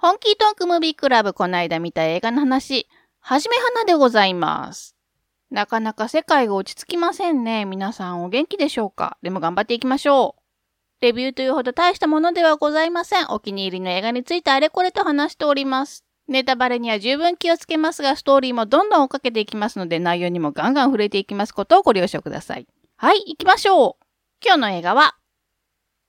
本気トークムービークラブこないだ見た映画の話、はじめはなでございます。なかなか世界が落ち着きませんね。皆さんお元気でしょうか？でも頑張っていきましょう。レビューというほど大したものではございません。お気に入りの映画についてあれこれと話しております。ネタバレには十分気をつけますが、ストーリーもどんどん追っかけていきますので、内容にもガンガン触れていきますことをご了承ください。はい、行きましょう。今日の映画は、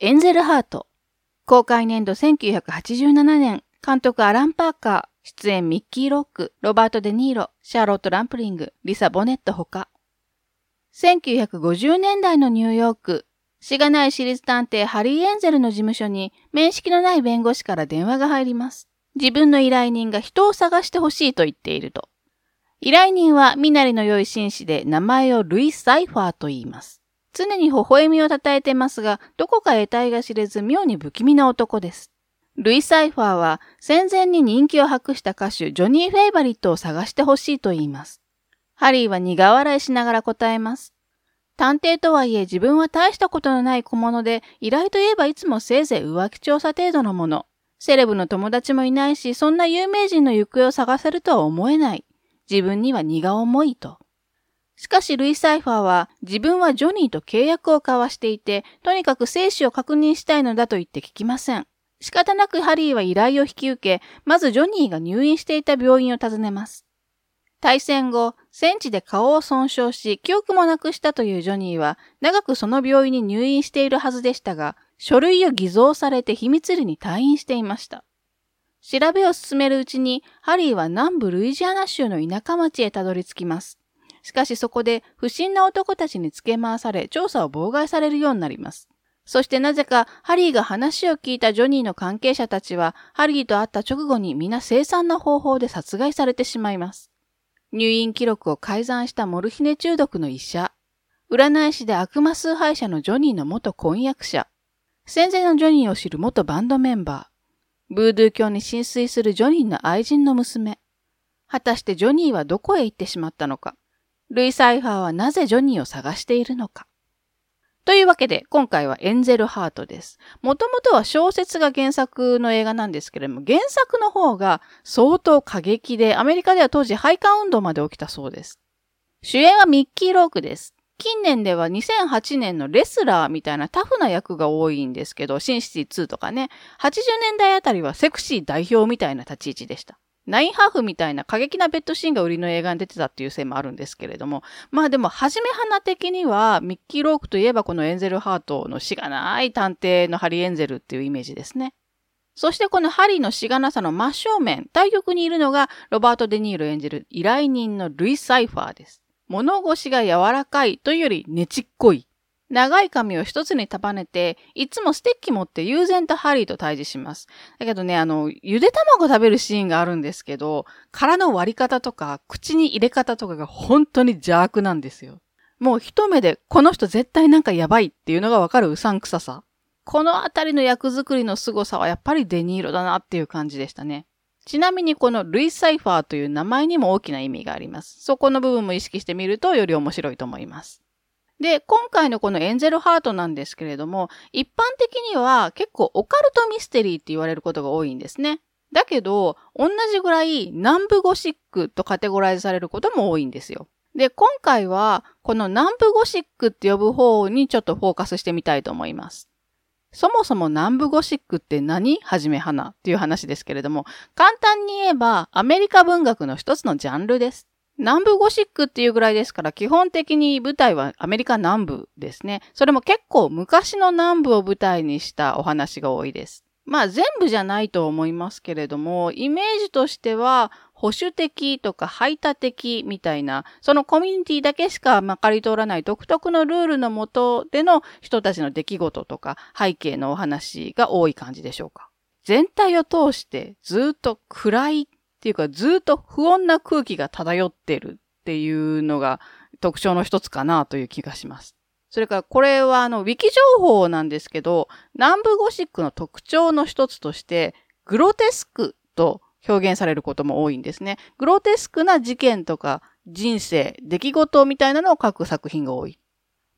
エンゼルハート。公開年度1987年、監督アラン・パーカー、出演ミッキー・ローク、ロバート・デ・ニーロ、シャーロット・ランプリング、リサ・ボネットほか。1950年代のニューヨーク、しがない私立探偵ハリー・エンゼルの事務所に面識のない弁護士から電話が入ります。自分の依頼人が人を探してほしいと言っていると。依頼人は身なりの良い紳士で名前をルイ・サイファーと言います。常に微笑みをたたえてますが、どこか得体が知れず妙に不気味な男です。ルイ・サイファーは戦前に人気を博した歌手ジョニー・フェイバリットを探してほしいと言います。ハリーは苦笑いしながら答えます。探偵とはいえ自分は大したことのない小物で、依頼といえばいつもせいぜい浮気調査程度のもの。セレブの友達もいないし、そんな有名人の行方を探せるとは思えない。自分には荷が重いと。しかしルイ・サイファーは自分はジョニーと契約を交わしていて、とにかく生死を確認したいのだと言って聞きません。仕方なくハリーは依頼を引き受け、まずジョニーが入院していた病院を訪ねます。対戦後、戦地で顔を損傷し、記憶もなくしたというジョニーは、長くその病院に入院しているはずでしたが、書類を偽造されて秘密裏に退院していました。調べを進めるうちに、ハリーは南部ルイジアナ州の田舎町へたどり着きます。しかしそこで不審な男たちに付け回され、調査を妨害されるようになります。そしてなぜかハリーが話を聞いたジョニーの関係者たちは、ハリーと会った直後に皆凄惨な方法で殺害されてしまいます。入院記録を改ざんしたモルヒネ中毒の医者、占い師で悪魔崇拝者のジョニーの元婚約者、戦前のジョニーを知る元バンドメンバー、ブードゥー教に浸水するジョニーの愛人の娘。果たしてジョニーはどこへ行ってしまったのか。ルイ・サイファーはなぜジョニーを探しているのか。というわけで、今回はエンゼルハートです。もともとは小説が原作の映画なんですけれども、原作の方が相当過激で、アメリカでは当時廃刊運動まで起きたそうです。主演はミッキー・ロークです。近年では2008年のレスラーみたいなタフな役が多いんですけど、シンシティ2とかね、80年代あたりはセクシー代表みたいな立ち位置でした。ナインハーフみたいな過激なベッドシーンが売りの映画に出てたっていうせいもあるんですけれども、まあでも、はじめ花的には、ミッキー・ロークといえばこのエンゼル・ハートのしがない探偵のハリー・エンゼルっていうイメージですね。そしてこのハリーのしがなさの真正面、対局にいるのがロバート・デ・ニール演じる依頼人のルイ・サイファーです。物腰が柔らかいというよりねちっこい。長い髪を一つに束ねて、いつもステッキ持って悠然とハリーと対峙します。だけどね、あの、ゆで卵食べるシーンがあるんですけど、殻の割り方とか、口に入れ方とかが本当に邪悪なんですよ。もう一目で、この人絶対なんかやばいっていうのがわかるうさんくささ。このあたりの役作りの凄さはやっぱりデニーロだなっていう感じでしたね。ちなみにこのルイ・サイファーという名前にも大きな意味があります。そこの部分も意識してみるとより面白いと思います。で、今回のこのエンゼルハートなんですけれども、一般的には結構オカルトミステリーって言われることが多いんですね。だけど、同じぐらい南部ゴシックとカテゴライズされることも多いんですよ。で、今回はこの南部ゴシックって呼ぶ方にちょっとフォーカスしてみたいと思います。そもそも南部ゴシックって何？はじめ花っていう話ですけれども、簡単に言えばアメリカ文学の一つのジャンルです。南部ゴシックっていうぐらいですから、基本的に舞台はアメリカ南部ですね。それも結構昔の南部を舞台にしたお話が多いです。まあ全部じゃないと思いますけれども、イメージとしては保守的とか排他的みたいな、そのコミュニティだけしかまかり通らない独特のルールのもとでの人たちの出来事とか背景のお話が多い感じでしょうか。全体を通してずっと暗いっていうかずっと不穏な空気が漂ってるっていうのが特徴の一つかなという気がします。それからこれはあの、ウィキ情報なんですけど、南部ゴシックの特徴の一つとして、グロテスクと表現されることも多いんですね。グロテスクな事件とか人生、出来事みたいなのを書く作品が多い。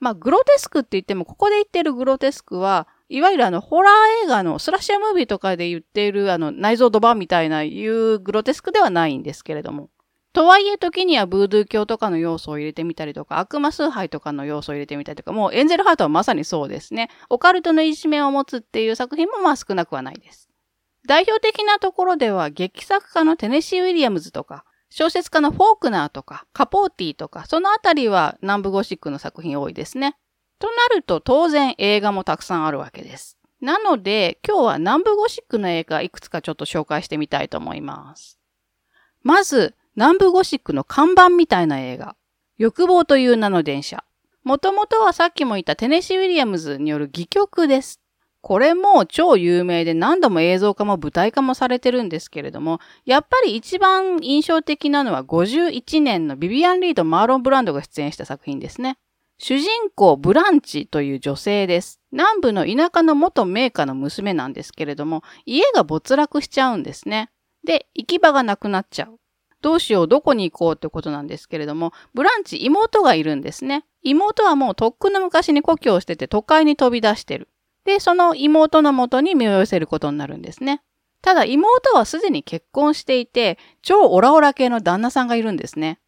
まあ、グロテスクって言っても、ここで言ってるグロテスクは、いわゆるあの、ホラー映画のスラッシャームービーとかで言っているあの、内臓ドバみたいないうグロテスクではないんですけれども。とはいえ時にはブードゥー教とかの要素を入れてみたりとか、悪魔崇拝とかの要素を入れてみたりとか、もうエンゼルハートはまさにそうですね。オカルトの一面を持つっていう作品もまあ少なくはないです。代表的なところでは劇作家のテネシー・ウィリアムズとか、小説家のフォークナーとか、カポーティとか、そのあたりは南部ゴシックの作品多いですね。となると当然映画もたくさんあるわけです。なので今日は南部ゴシックの映画いくつかちょっと紹介してみたいと思います。まず、南部ゴシックの看板みたいな映画。欲望という名の電車。もともとはさっきも言ったテネシー・ウィリアムズによる戯曲です。これも超有名で何度も映像化も舞台化もされてるんですけれども、やっぱり一番印象的なのは51年のビビアン・リード・マーロン・ブランドが出演した作品ですね。主人公ブランチという女性です。南部の田舎の元名家の娘なんですけれども、家が没落しちゃうんですね。で、行き場がなくなっちゃう。どうしよう、どこに行こうってことなんですけれども、ブランチ妹がいるんですね。妹はもうとっくの昔に故郷を捨てて都会に飛び出してる。で、その妹のもとに身を寄せることになるんですね。ただ妹はすでに結婚していて、超オラオラ系の旦那さんがいるんですね。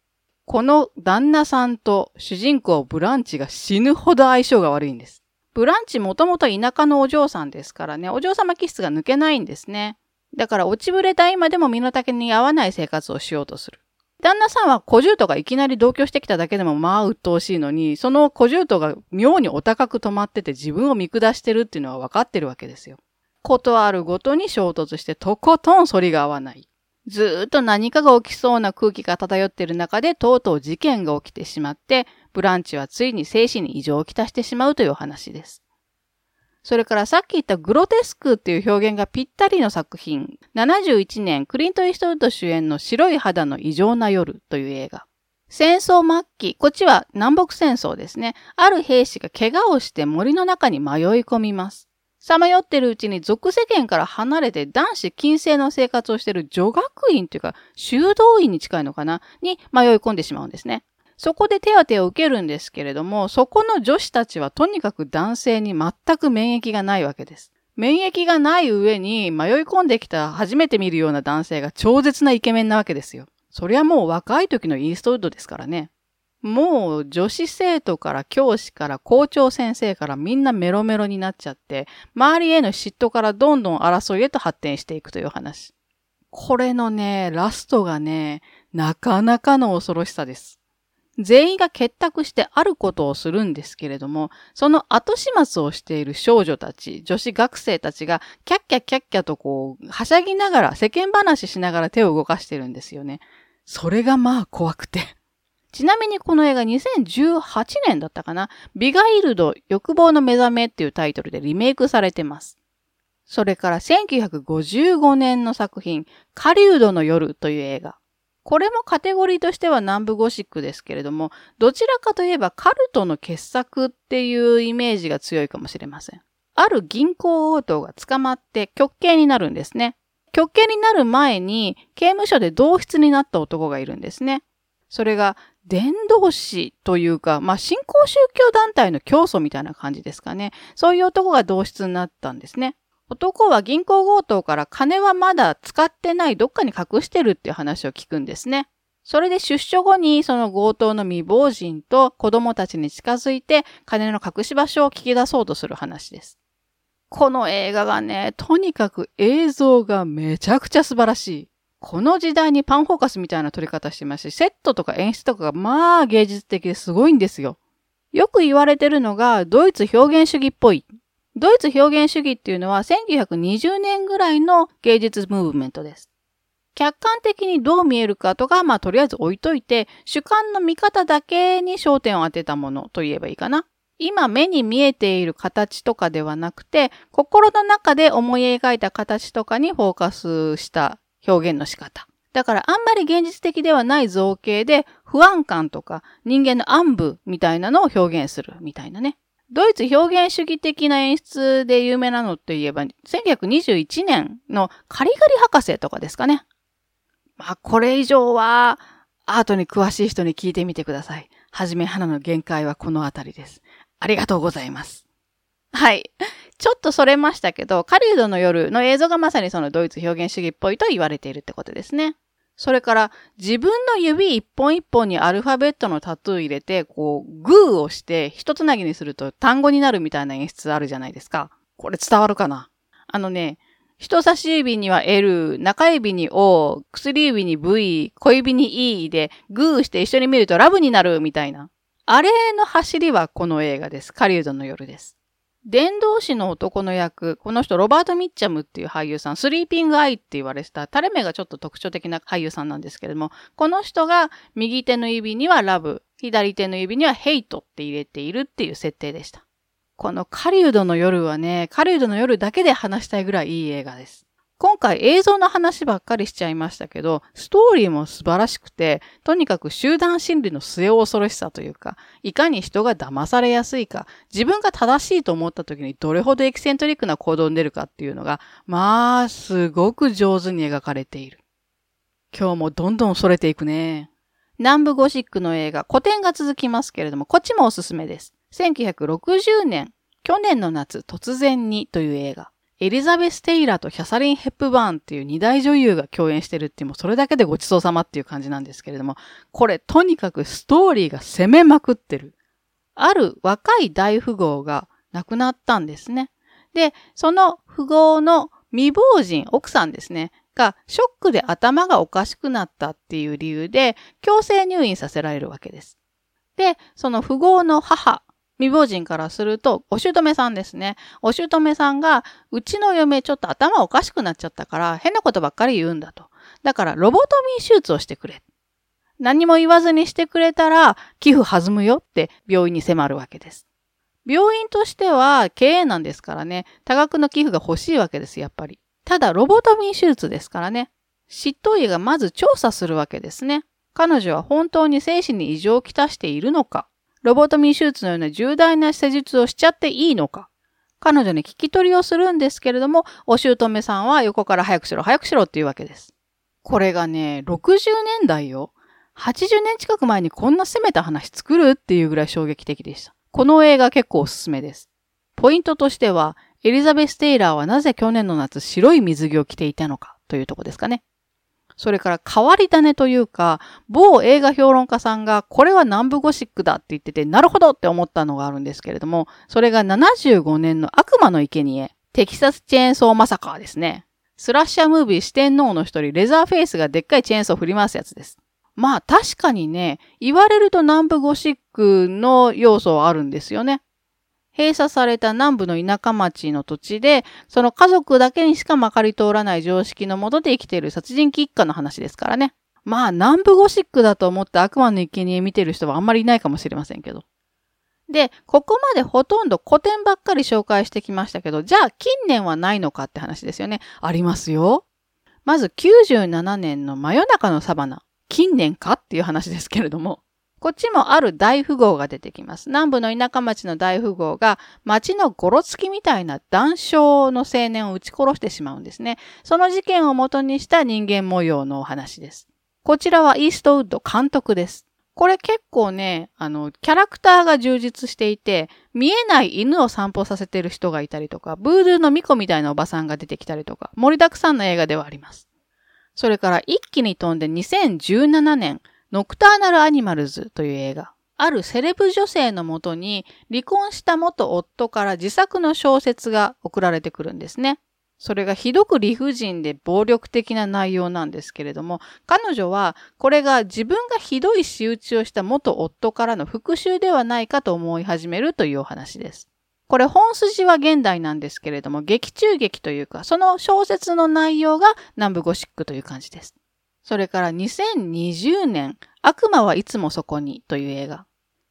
この旦那さんと主人公ブランチが死ぬほど相性が悪いんです。ブランチもともと田舎のお嬢さんですからね、お嬢様気質が抜けないんですね。だから落ちぶれた今でも身の丈に合わない生活をしようとする。旦那さんは小獣とがいきなり同居してきただけでもまあ鬱陶しいのに、その小獣とが妙にお高く止まってて自分を見下してるっていうのは分かってるわけですよ。ことあるごとに衝突してとことん反りが合わない。ずっと何かが起きそうな空気が漂っている中でとうとう事件が起きてしまって、ブランチはついに精神に異常をきたしてしまうという話です。それからさっき言ったグロテスクっていう表現がぴったりの作品。71年、クリント・イーストウッド主演の白い肌の異常な夜という映画。戦争末期、こっちは南北戦争ですね。ある兵士が怪我をして森の中に迷い込みます。さまよってるうちに俗世間から離れて男子禁制の生活をしている女学院というか修道院に近いのかなに迷い込んでしまうんですね。そこで手当てを受けるんですけれども、そこの女子たちはとにかく男性に全く免疫がないわけです。免疫がない上に迷い込んできた初めて見るような男性が超絶なイケメンなわけですよ。そりゃもう若い時のイーストウッドですからね。もう女子生徒から教師から校長先生からみんなメロメロになっちゃって、周りへの嫉妬からどんどん争いへと発展していくという話。これのね、ラストがね、なかなかの恐ろしさです。全員が結託してあることをするんですけれども、その後始末をしている少女たち、女子学生たちが、キャッキャキャッキャとこう、はしゃぎながら、世間話しながら手を動かしてるんですよね。それがまあ怖くて。ちなみにこの映画2018年だったかな？ビガイルド欲望の目覚めっていうタイトルでリメイクされてます。それから1955年の作品、カリウドの夜という映画。これもカテゴリーとしては南部ゴシックですけれども、どちらかといえばカルトの傑作っていうイメージが強いかもしれません。ある銀行強盗が捕まって極刑になるんですね。極刑になる前に刑務所で同室になった男がいるんですね。それが伝道師というか、まあ、新興宗教団体の教祖みたいな感じですかね。そういう男が同室になったんですね。男は銀行強盗から金はまだ使ってないどっかに隠してるっていう話を聞くんですね。それで出所後にその強盗の未亡人と子供たちに近づいて金の隠し場所を聞き出そうとする話です。この映画がね、とにかく映像がめちゃくちゃ素晴らしい。この時代にパンフォーカスみたいな撮り方してますし、セットとか演出とかがまあ芸術的ですごいんですよ。よく言われてるのがドイツ表現主義っぽいドイツ表現主義っていうのは1920年ぐらいの芸術ムーブメントです。客観的にどう見えるかとか、まあとりあえず置いといて、主観の見方だけに焦点を当てたものと言えばいいかな。今目に見えている形とかではなくて、心の中で思い描いた形とかにフォーカスした表現の仕方。だからあんまり現実的ではない造形で不安感とか人間の暗部みたいなのを表現するみたいなね。ドイツ表現主義的な演出で有名なのって言えば、1921年のカリガリ博士とかですかね。まあ、これ以上は、アートに詳しい人に聞いてみてください。はじめ花の限界はこのあたりです。ありがとうございます。はい。ちょっとそれましたけど、狩人の夜の映像がまさにそのドイツ表現主義っぽいと言われているってことですね。それから自分の指一本一本にアルファベットのタトゥー入れて、こう、グーをして一つなぎにすると単語になるみたいな演出あるじゃないですか。これ伝わるかな？あのね、人差し指には L、中指に O、薬指に V、小指に E でグーして一緒に見るとラブになるみたいな。あれの走りはこの映画です。カリウドの夜です。伝道師の男の役、この人ロバート・ミッチャムっていう俳優さん、スリーピング・アイって言われてた、垂れ目がちょっと特徴的な俳優さんなんですけれども、この人が右手の指にはラブ、左手の指にはヘイトって入れているっていう設定でした。この狩人の夜はね、狩人の夜だけで話したいぐらいいい映画です。今回映像の話ばっかりしちゃいましたけど、ストーリーも素晴らしくて、とにかく集団心理の末恐ろしさというか、いかに人が騙されやすいか、自分が正しいと思った時にどれほどエキセントリックな行動に出るかっていうのが、まあ、すごく上手に描かれている。今日もどんどん逸れていくね。南部ゴシックの映画、古典が続きますけれども、こっちもおすすめです。1960年、去年の夏突然にという映画。エリザベス・テイラーとキャサリン・ヘップバーンっていう二大女優が共演してるっていうもうそれだけでごちそうさまっていう感じなんですけれども、これとにかくストーリーが攻めまくってる。ある若い大富豪が亡くなったんですね。で、その富豪の未亡人、奥さんですね、がショックで頭がおかしくなったっていう理由で強制入院させられるわけです。で、その富豪の母未亡人からすると、お姑さんですね。お姑さんが、うちの嫁ちょっと頭おかしくなっちゃったから、変なことばっかり言うんだと。だから、ロボトミー手術をしてくれ。何も言わずにしてくれたら、寄付弾むよって病院に迫るわけです。病院としては経営なんですからね、多額の寄付が欲しいわけです、やっぱり。ただ、ロボトミー手術ですからね。執刀医がまず調査するわけですね。彼女は本当に精神に異常をきたしているのかロボトミー手術のような重大な施術をしちゃっていいのか彼女に聞き取りをするんですけれども、お姑さんは横から早くしろ、早くしろっていうわけです。これがね、60年代よ。80年近く前にこんな攻めた話作るっていうぐらい衝撃的でした。この映画結構おすすめです。ポイントとしては、エリザベス・テイラーはなぜ去年の夏白い水着を着ていたのかというとこですかね。それから変わり種というか、某映画評論家さんがこれは南部ゴシックだって言ってて、なるほどって思ったのがあるんですけれども、それが75年の悪魔の生贄テキサスチェーンソーマサカーですね。スラッシャームービー四天王の一人、レザーフェイスがでっかいチェーンソー振り回すやつです。まあ確かにね、言われると南部ゴシックの要素はあるんですよね。閉鎖された南部の田舎町の土地で、その家族だけにしかまかり通らない常識のもとで生きている殺人鬼一家の話ですからね。まあ、南部ゴシックだと思って悪魔の生贄見てる人はあんまりいないかもしれませんけど。で、ここまでほとんど古典ばっかり紹介してきましたけど、じゃあ近年はないのかって話ですよね。ありますよ。まず97年の真夜中のサバナ。近年かっていう話ですけれども。こっちもある大富豪が出てきます。南部の田舎町の大富豪が町のゴロつきみたいな断傷の青年を撃ち殺してしまうんですね。その事件を元にした人間模様のお話です。こちらはイーストウッド監督です。これ結構ね、あの、キャラクターが充実していて、見えない犬を散歩させてる人がいたりとか、ブードゥーの巫女みたいなおばさんが出てきたりとか、盛りだくさんの映画ではあります。それから一気に飛んで2017年、ノクターナルアニマルズという映画。あるセレブ女性のもとに離婚した元夫から自作の小説が送られてくるんですね。それがひどく理不尽で暴力的な内容なんですけれども、彼女はこれが自分がひどい仕打ちをした元夫からの復讐ではないかと思い始めるというお話です。これ本筋は現代なんですけれども、劇中劇というか、その小説の内容が南部ゴシックという感じです。それから2020年、悪魔はいつもそこにという映画。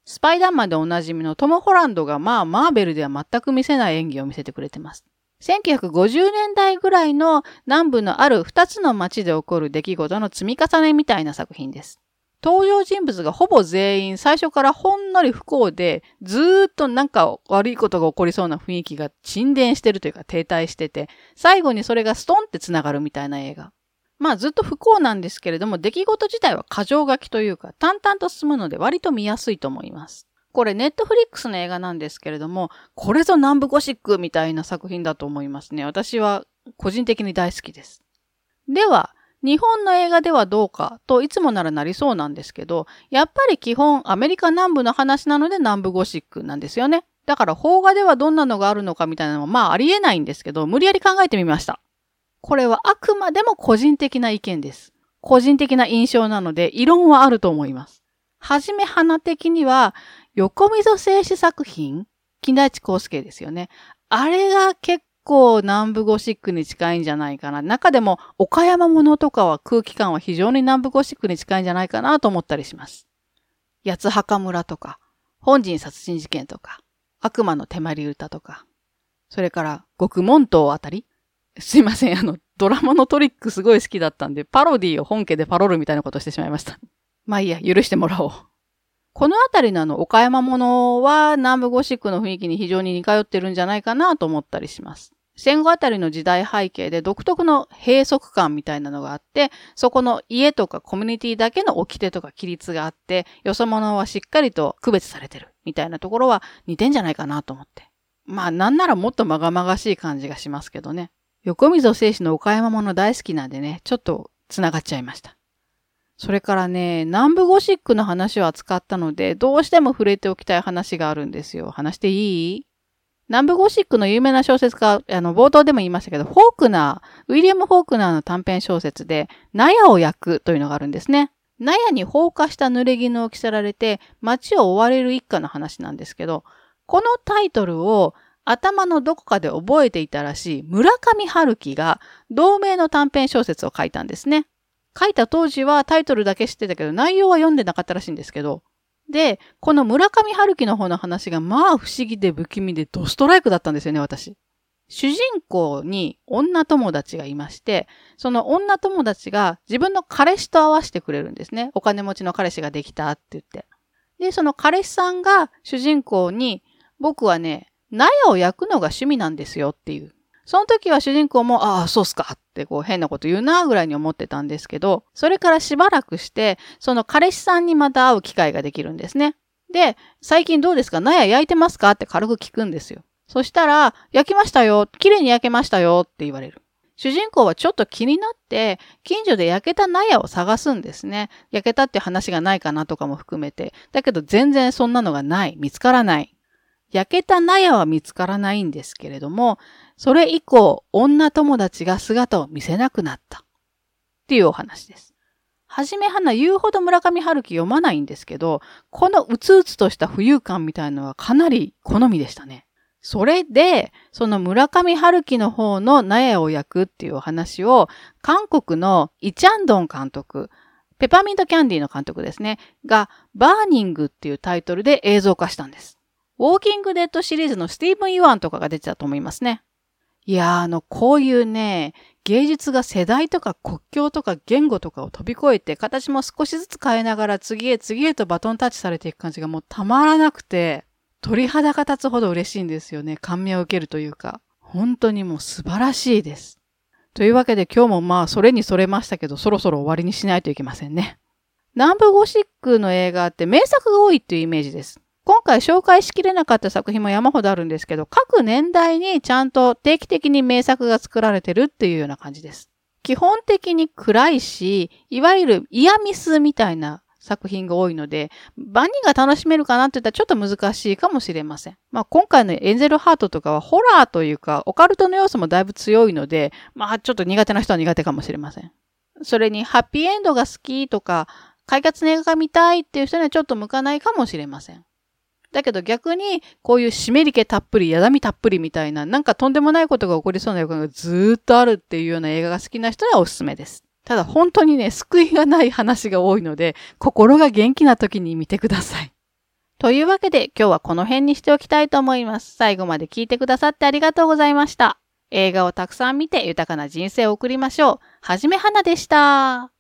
スパイダーマンでおなじみのトム・ホランドがまあマーベルでは全く見せない演技を見せてくれてます。1950年代ぐらいの南部のある2つの街で起こる出来事の積み重ねみたいな作品です。登場人物がほぼ全員最初からほんのり不幸で、ずーっとなんか悪いことが起こりそうな雰囲気が沈殿してるというか停滞してて、最後にそれがストンって繋がるみたいな映画。まあずっと不幸なんですけれども、出来事自体は過剰書きというか、淡々と進むので割と見やすいと思います。これネットフリックスの映画なんですけれども、これぞ南部ゴシックみたいな作品だと思いますね。私は個人的に大好きです。では、日本の映画ではどうかといつもならなりそうなんですけど、やっぱり基本アメリカ南部の話なので南部ゴシックなんですよね。だから邦画ではどんなのがあるのかみたいなのはまあありえないんですけど、無理やり考えてみました。これはあくまでも個人的な意見です。個人的な印象なので、異論はあると思います。はじめ花的には、横溝静止作品金田一光介ですよね。あれが結構南部ゴシックに近いんじゃないかな。中でも岡山物とかは空気感は非常に南部ゴシックに近いんじゃないかなと思ったりします。八つ墓村とか、本人殺人事件とか、悪魔の手まり歌とか、それから極門島あたりすいません、あの、ドラマのトリックすごい好きだったんで、パロディを本家でパロるみたいなことしてしまいました。まあいいや、許してもらおう。このあたりのあの、岡山物は南部ゴシックの雰囲気に非常に似通ってるんじゃないかなと思ったりします。戦後あたりの時代背景で独特の閉塞感みたいなのがあって、そこの家とかコミュニティだけの掟とか規律があって、よそ者はしっかりと区別されてるみたいなところは似てんじゃないかなと思って。まあなんならもっとまがまがしい感じがしますけどね。横溝正史の岡山物大好きなんでね、ちょっと繋がっちゃいました。それからね、南部ゴシックの話を扱ったので、どうしても触れておきたい話があるんですよ。話していい？南部ゴシックの有名な小説家、あの、冒頭でも言いましたけど、フォークナー、ウィリアム・フォークナーの短編小説で、納屋を焼くというのがあるんですね。納屋に放火した濡れ衣を着せられて、街を追われる一家の話なんですけど、このタイトルを頭のどこかで覚えていたらしい村上春樹が同名の短編小説を書いたんですね。書いた当時はタイトルだけ知ってたけど、内容は読んでなかったらしいんですけど、で、この村上春樹の方の話がまあ不思議で不気味でドストライクだったんですよね、私。主人公に女友達がいまして、その女友達が自分の彼氏と会わせてくれるんですね。お金持ちの彼氏ができたって言って。で、その彼氏さんが主人公に、僕はね、納屋を焼くのが趣味なんですよっていう。その時は主人公も、ああ、そうっすかってこう変なこと言うなぐらいに思ってたんですけど、それからしばらくして、その彼氏さんにまた会う機会ができるんですね。で、最近どうですか？納屋焼いてますか？って軽く聞くんですよ。そしたら、焼きましたよ。綺麗に焼けましたよって言われる。主人公はちょっと気になって、近所で焼けた納屋を探すんですね。焼けたって話がないかなとかも含めて。だけど全然そんなのがない。見つからない。焼けた納屋は見つからないんですけれども、それ以降、女友達が姿を見せなくなった。っていうお話です。はじめはな言うほど村上春樹読まないんですけど、このうつうつとした浮遊感みたいのはかなり好みでしたね。それで、その村上春樹の方の納屋を焼くっていうお話を、韓国のイチャンドン監督、ペパーミントキャンディーの監督ですね、が、バーニングっていうタイトルで映像化したんです。ウォーキングデッドシリーズのスティーブン・ユァンとかが出てたと思いますね。いやー、あの、こういうね、芸術が世代とか国境とか言語とかを飛び越えて、形も少しずつ変えながら次へ次へとバトンタッチされていく感じがもうたまらなくて、鳥肌が立つほど嬉しいんですよね。感銘を受けるというか。本当にもう素晴らしいです。というわけで今日もまあそれにそれましたけど、そろそろ終わりにしないといけませんね。南部ゴシックの映画って名作が多いっていうイメージです。今回紹介しきれなかった作品も山ほどあるんですけど、各年代にちゃんと定期的に名作が作られてるっていうような感じです。基本的に暗いし、いわゆるイヤミスみたいな作品が多いので、万人が楽しめるかなって言ったらちょっと難しいかもしれません。まあ今回のエンゼルハートとかはホラーというかオカルトの要素もだいぶ強いので、まあちょっと苦手な人は苦手かもしれません。それにハッピーエンドが好きとか、快活の映画が見たいっていう人にはちょっと向かないかもしれません。だけど逆に、こういう湿り気たっぷり、やだみたっぷりみたいな、なんかとんでもないことが起こりそうな予感がずーっとあるっていうような映画が好きな人にはおすすめです。ただ本当にね、救いがない話が多いので、心が元気な時に見てください。というわけで今日はこの辺にしておきたいと思います。最後まで聞いてくださってありがとうございました。映画をたくさん見て豊かな人生を送りましょう。はじめはなでした。